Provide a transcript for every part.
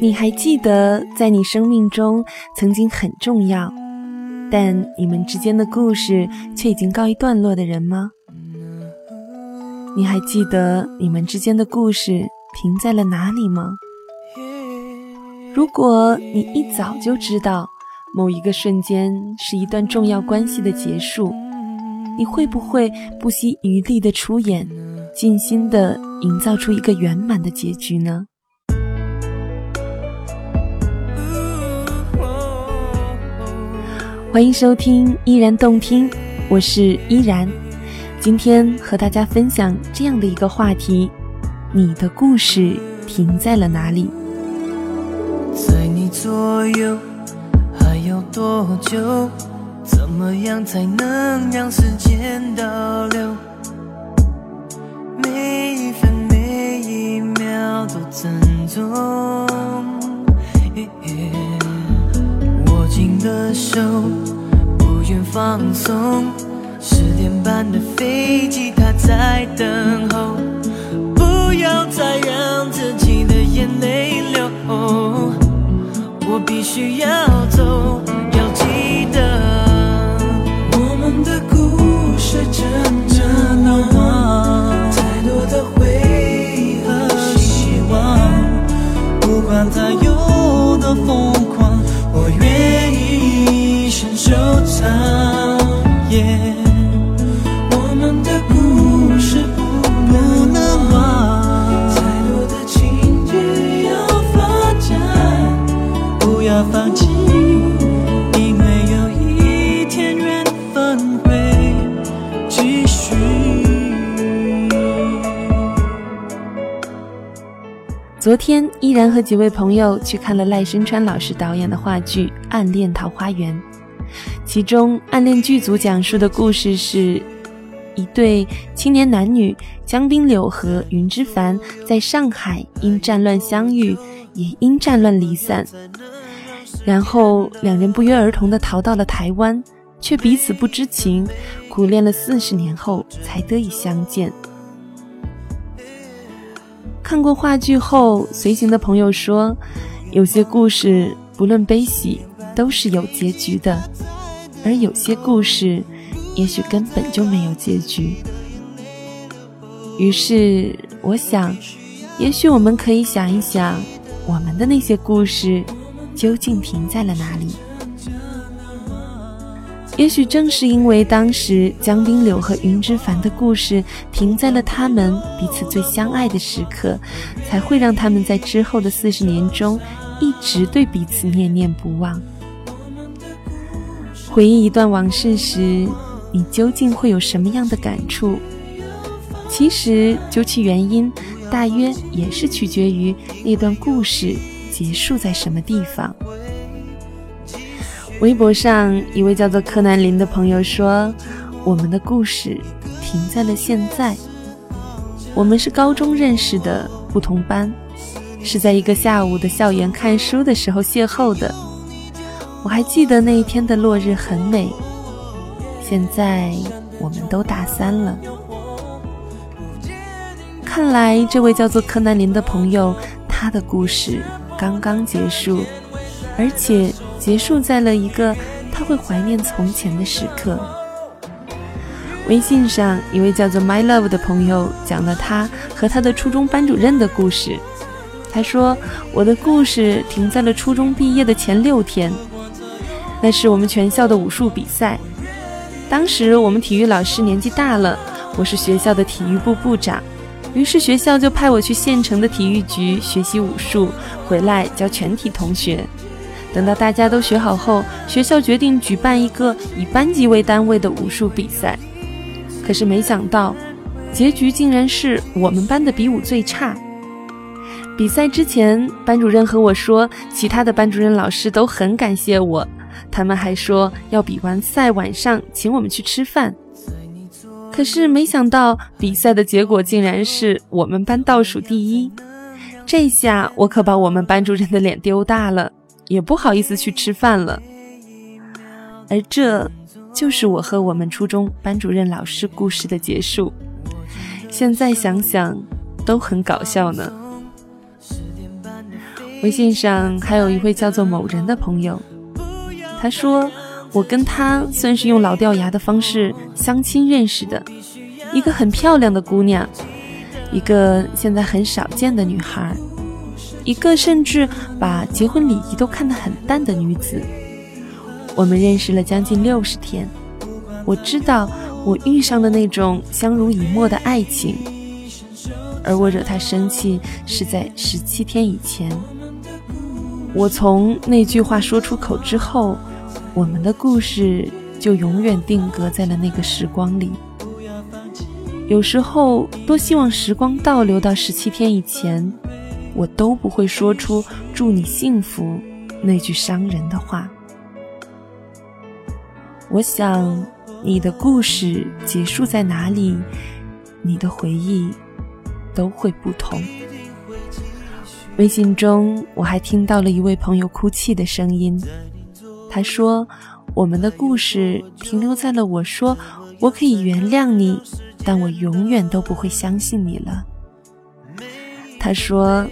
你还记得在你生命中曾经很重要，但你们之间的故事却已经告一段落的人吗？你还记得你们之间的故事停在了哪里吗？如果你一早就知道某一个瞬间是一段重要关系的结束，你会不会不惜余力的出演，尽心的营造出一个圆满的结局呢？欢迎收听《依然动听》，我是依然。今天和大家分享这样的一个话题：你的故事停在了哪里？在你左右还有多久？怎么样才能让时间倒流？每一分每一秒都珍重。的手，不愿放松。十点半的飞机，它在等候。不要再让自己的眼泪流。我必须要走，几位朋友去看了赖声川老师导演的话剧《暗恋桃花源》。其中，《暗恋》剧组讲述的故事是一对青年男女江滨柳和云之凡在上海因战乱相遇，也因战乱离散。然后，两人不约而同地逃到了台湾，却彼此不知情，苦恋了四十年后才得以相见。看过话剧后，随行的朋友说，有些故事不论悲喜，都是有结局的。而有些故事，也许根本就没有结局。于是，我想，也许我们可以想一想，我们的那些故事究竟停在了哪里？也许正是因为当时江滨柳和云之凡的故事停在了他们彼此最相爱的时刻，才会让他们在之后的四十年中一直对彼此念念不忘。回忆一段往事时，你究竟会有什么样的感触？其实，究其原因，大约也是取决于那段故事结束在什么地方。微博上一位叫做柯南林的朋友说：“我们的故事停在了现在。我们是高中认识的，不同班，是在一个下午的校园看书的时候邂逅的。”我还记得那一天的落日很美。现在我们都大三了，看来这位叫做柯南林的朋友，他的故事刚刚结束，而且结束在了一个他会怀念从前的时刻。微信上一位叫做 My Love 的朋友讲了他和他的初中班主任的故事。他说：“我的故事停在了初中毕业的前六天。”那是我们全校的武术比赛，当时我们体育老师年纪大了，我是学校的体育部部长，于是学校就派我去县城的体育局学习武术，回来教全体同学。等到大家都学好后，学校决定举办一个以班级为单位的武术比赛。可是没想到，结局竟然是我们班的比武最差。比赛之前，班主任和我说，其他的班主任老师都很感谢我。他们还说要比完赛晚上请我们去吃饭，可是没想到比赛的结果竟然是我们班倒数第一，这下我可把我们班主任的脸丢大了，也不好意思去吃饭了。而这就是我和我们初中班主任老师故事的结束，现在想想都很搞笑呢。微信上还有一位叫做某人的朋友，他说：“我跟他算是用老掉牙的方式相亲认识的，一个很漂亮的姑娘，一个现在很少见的女孩，一个甚至把结婚礼仪都看得很淡的女子。我们认识了将近六十天，我知道我遇上了那种相濡以沫的爱情，而我惹他生气是在十七天以前。”我从那句话说出口之后，我们的故事就永远定格在了那个时光里。有时候，多希望时光倒流到十七天以前，我都不会说出“祝你幸福”那句伤人的话。我想，你的故事结束在哪里，你的回忆都会不同。微信中，我还听到了一位朋友哭泣的声音。他说：“我们的故事停留在了我说我可以原谅你，但我永远都不会相信你了。”他说：“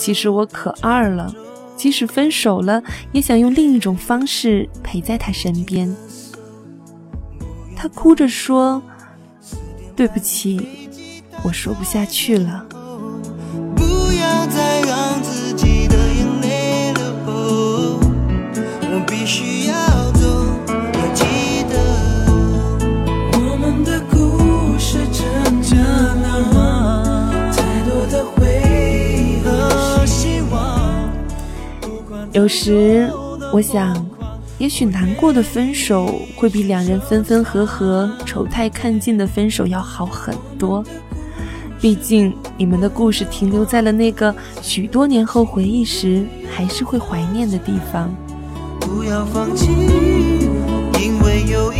其实我可二了，即使分手了，也想用另一种方式陪在他身边。”他哭着说：“对不起，我说不下去了。”再让自己的眼泪流。我必须有时我想，也许难过的分手会比两人分分合合、丑态看尽的分手要好很多。毕竟，你们的故事停留在了那个许多年后回忆时还是会怀念的地方。不要放弃，因为有一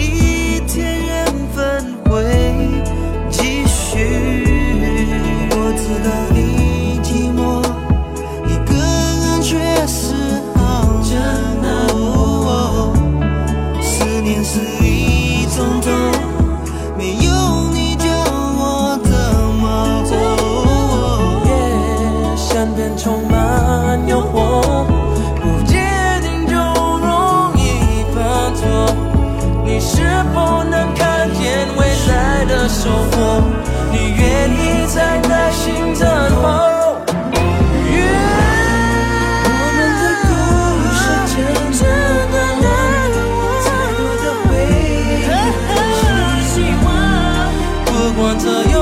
这有。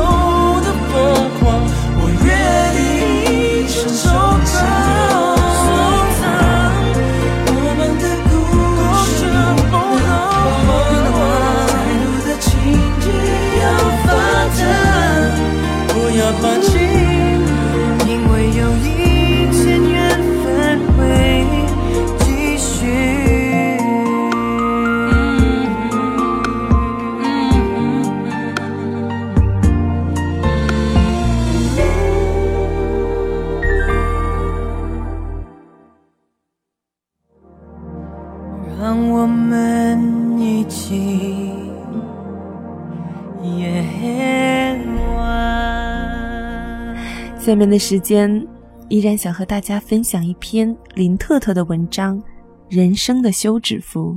下面的时间，依然想和大家分享一篇林特特的文章《人生的休止符》。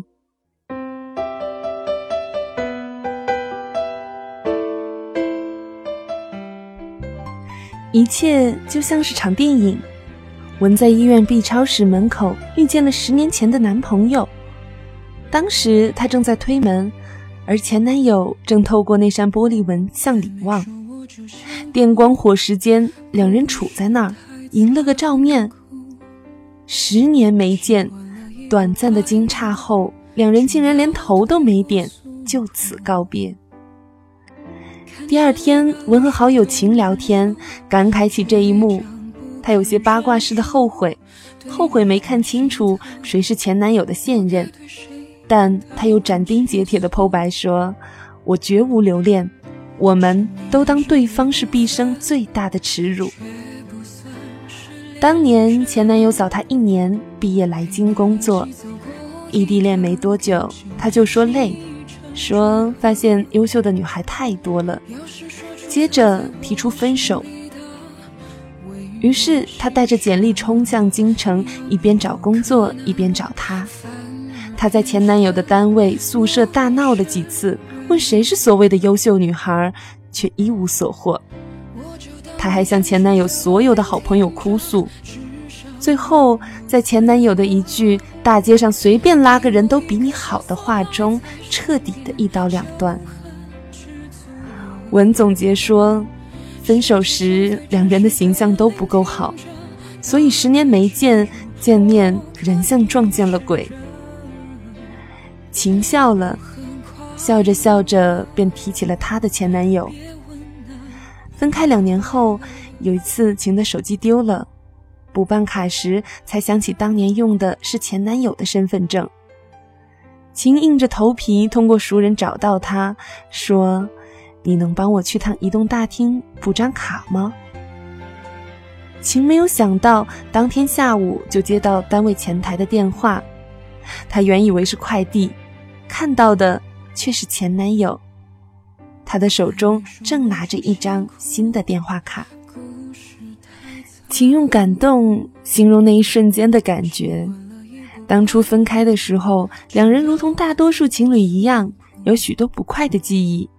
一切就像是场电影。文在医院 B 超室门口遇见了十年前的男朋友，当时他正在推门，而前男友正透过那扇玻璃门向里望。电光火石间，两人处在那儿，迎了个照面。十年没见，短暂的惊诧后，两人竟然连头都没点，就此告别。第二天，文和好友秦聊天，感慨起这一幕，他有些八卦似的后悔，后悔没看清楚谁是前男友的现任，但他又斩钉截铁的剖白说：“我绝无留恋。”我们都当对方是毕生最大的耻辱。当年前男友早她一年毕业来京工作，异地恋没多久，他就说累，说发现优秀的女孩太多了，接着提出分手。于是他带着简历冲向京城，一边找工作一边找他。她在前男友的单位宿舍大闹了几次，问谁是所谓的优秀女孩，却一无所获。她还向前男友所有的好朋友哭诉，最后在前男友的一句“大街上随便拉个人都比你好”的话中，彻底的一刀两断。文总结说。分手时，两人的形象都不够好，所以十年没见，见面人像撞见了鬼。晴笑了，笑着笑着便提起了她的前男友。分开两年后，有一次晴的手机丢了，补办卡时才想起当年用的是前男友的身份证。晴硬着头皮通过熟人找到他，说。你能帮我去趟移动大厅补张卡吗？晴没有想到，当天下午就接到单位前台的电话。她原以为是快递，看到的却是前男友。他的手中正拿着一张新的电话卡。请用感动形容那一瞬间的感觉。当初分开的时候，两人如同大多数情侣一样，有许多不快的记忆。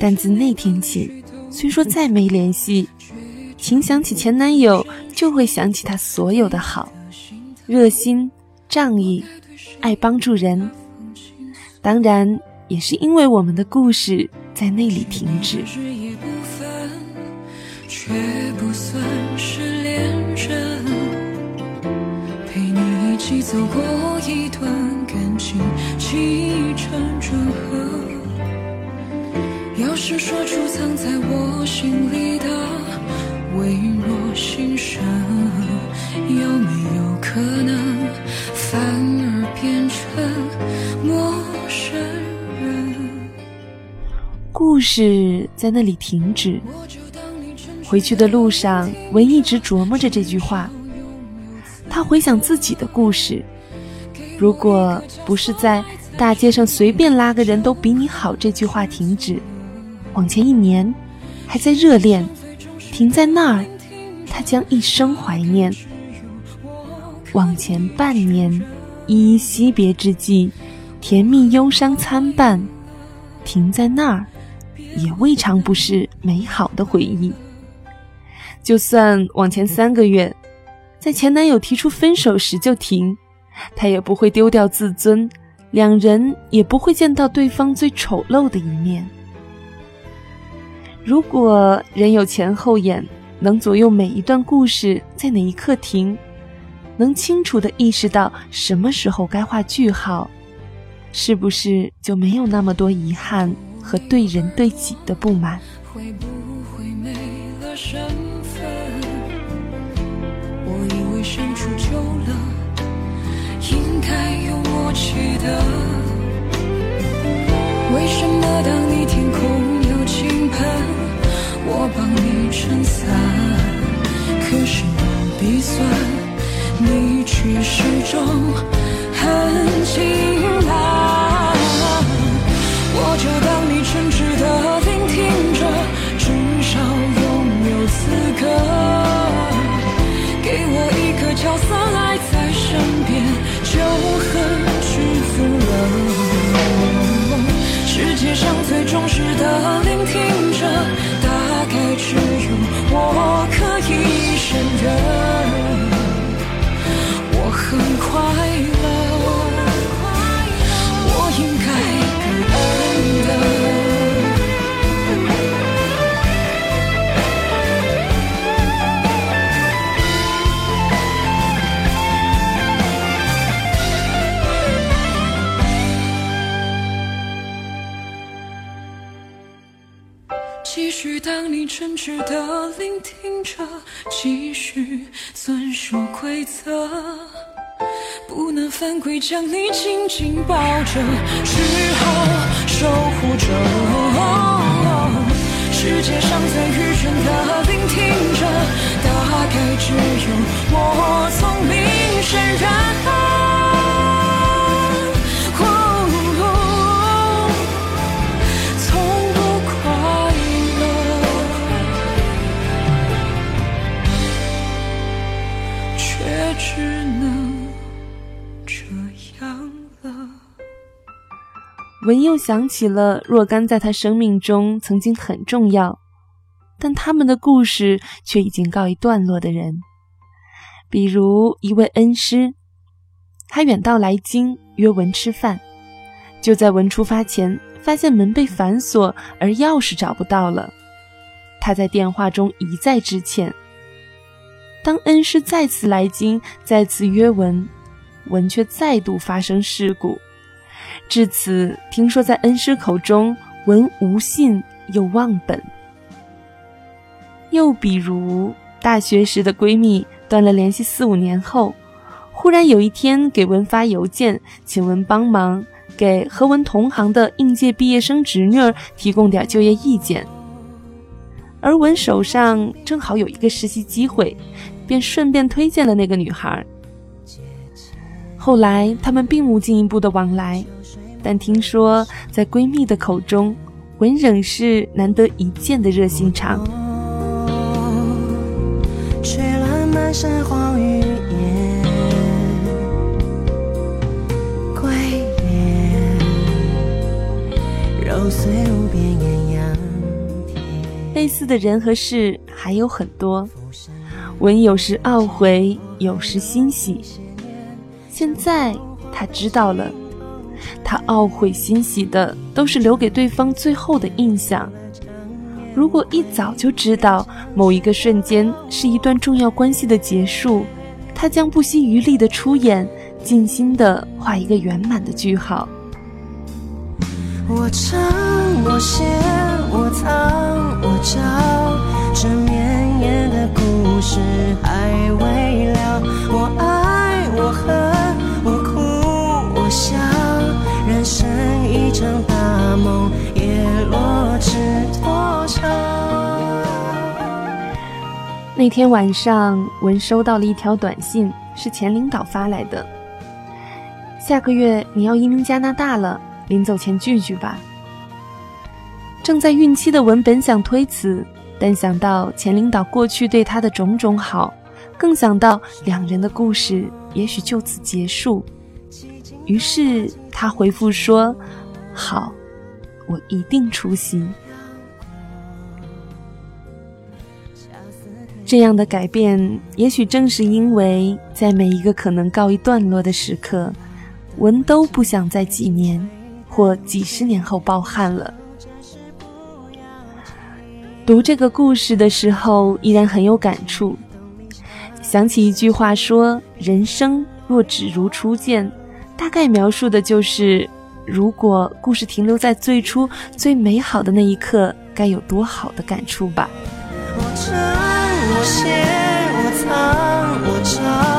但自那天起，虽说再没联系，请想起前男友就会想起他所有的好，热心、仗义、爱帮助人。当然，也是因为我们的故事在那里停止。却不算是恋人陪你一起走过一段感情起承转合。要是说出藏在我心里的微弱心声，有没有可能故事在那里停止。回去的路上，文一直琢磨着这句话。他回想自己的故事，如果不是在大街上随便拉个人都比你好这句话停止。往前一年，还在热恋，停在那儿，他将一生怀念。往前半年，依依惜别之际，甜蜜忧伤参半，停在那儿，也未尝不是美好的回忆。就算往前三个月，在前男友提出分手时就停，他也不会丢掉自尊，两人也不会见到对方最丑陋的一面。如果人有前后眼，能左右每一段故事在哪一刻停，能清楚地意识到什么时候该画句号，是不是就没有那么多遗憾和对人对己的不满？会不会没了身份？我以为相处久了，应该有默契的。为什么当你天空有倾盆？我帮你撑伞，可是我鼻酸，你却始终很轻慢。我就最忠实的真挚的聆听着，继续遵守规则，不能犯规，将你紧紧抱着，只好守护着。世界上最愚蠢的聆听着，大概只有我聪明胜任。文又想起了若干在他生命中曾经很重要，但他们的故事却已经告一段落的人，比如一位恩师，他远道来京约文吃饭，就在文出发前，发现门被反锁，而钥匙找不到了。他在电话中一再致歉。当恩师再次来京，再次约文，文却再度发生事故。至此，听说在恩师口中，文无信又忘本。又比如，大学时的闺蜜断了联系四五年后，忽然有一天给文发邮件，请文帮忙给和文同行的应届毕业生侄女提供点就业意见。而文手上正好有一个实习机会，便顺便推荐了那个女孩。后来他们并无进一步的往来。但听说，在闺蜜的口中，文仍是难得一见的热心肠。吹乱满山黄榆叶，归雁揉碎无边艳阳天类似的人和事还有很多，文有时懊悔，有时欣喜。现在他知道了。他懊悔欣喜的都是留给对方最后的印象。如果一早就知道某一个瞬间是一段重要关系的结束，他将不惜余力的出演，尽心的画一个圆满的句号。我唱，我写，我藏，我找，这绵延的故事还未了。我爱，我恨，那天晚上，文收到了一条短信，是前领导发来的。下个月你要移民加拿大了，临走前聚聚吧。正在孕期的文本想推辞，但想到前领导过去对他的种种好，更想到两人的故事也许就此结束，于是。他回复说：“好，我一定出席。”这样的改变，也许正是因为在每一个可能告一段落的时刻，文都不想在几年或几十年后抱憾了。读这个故事的时候，依然很有感触，想起一句话说：“人生若只如初见。”大概描述的就是，如果故事停留在最初最美好的那一刻，该有多好的感触吧。我我写，我藏，我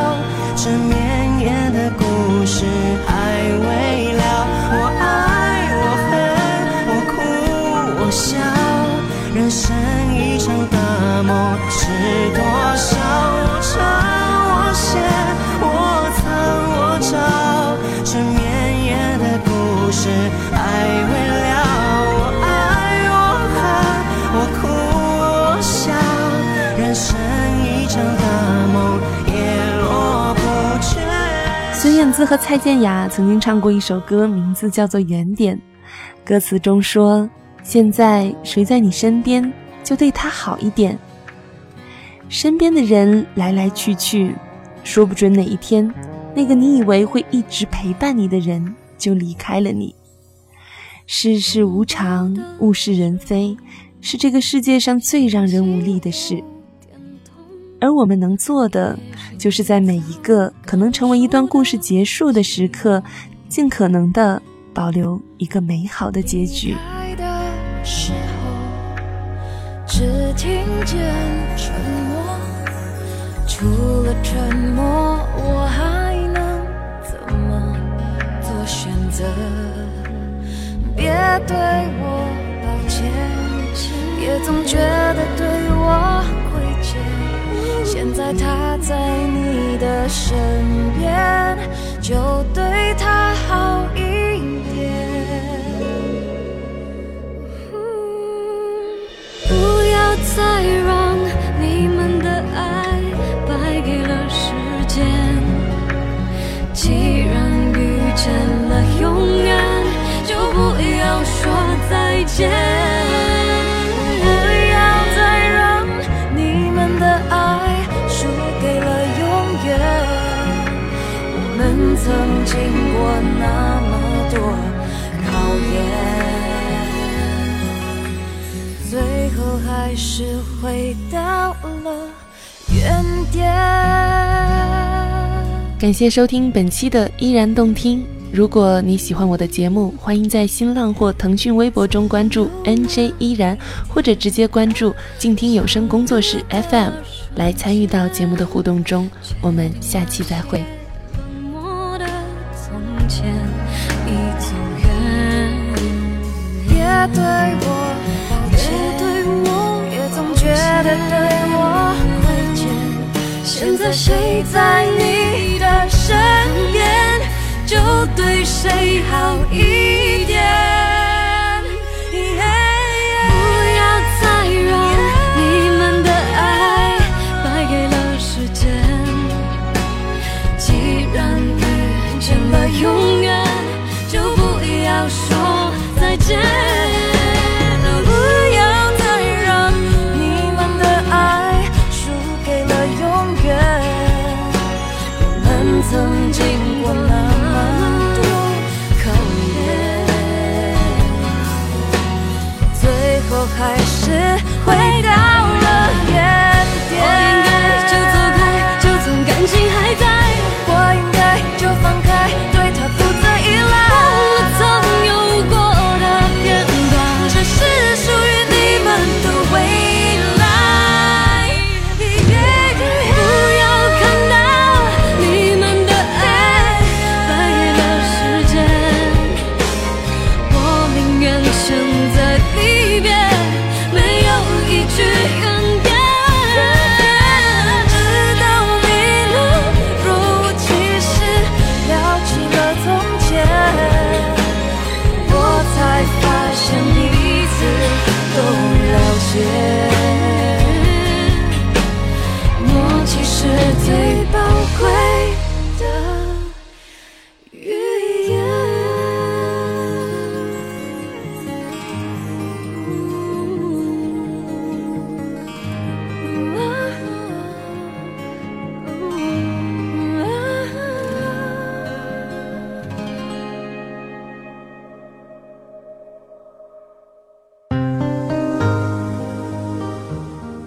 绝。孙燕姿和蔡健雅曾经唱过一首歌，名字叫做《原点》，歌词中说：“现在谁在你身边，就对他好一点。身边的人来来去去，说不准哪一天。”那个你以为会一直陪伴你的人，就离开了你。世事无常，物是人非，是这个世界上最让人无力的事。而我们能做的，就是在每一个可能成为一段故事结束的时刻，尽可能的保留一个美好的结局。只听见沉默，除了沉默，我还能怎么做选择。别对我抱歉，也总觉得对。在他在你的身边，就对他好一点。不要再让你们的爱败给了时间。既然遇见了永远，就不要说再。见。是回到了原点。感谢收听本期的依然动听。如果你喜欢我的节目，欢迎在新浪或腾讯微博中关注 NJ 依然，或者直接关注静听有声工作室 FM 来参与到节目的互动中。我们下期再会。我的从前已走远，别对我得对我亏欠。现在谁在你的身边？就对谁好一点。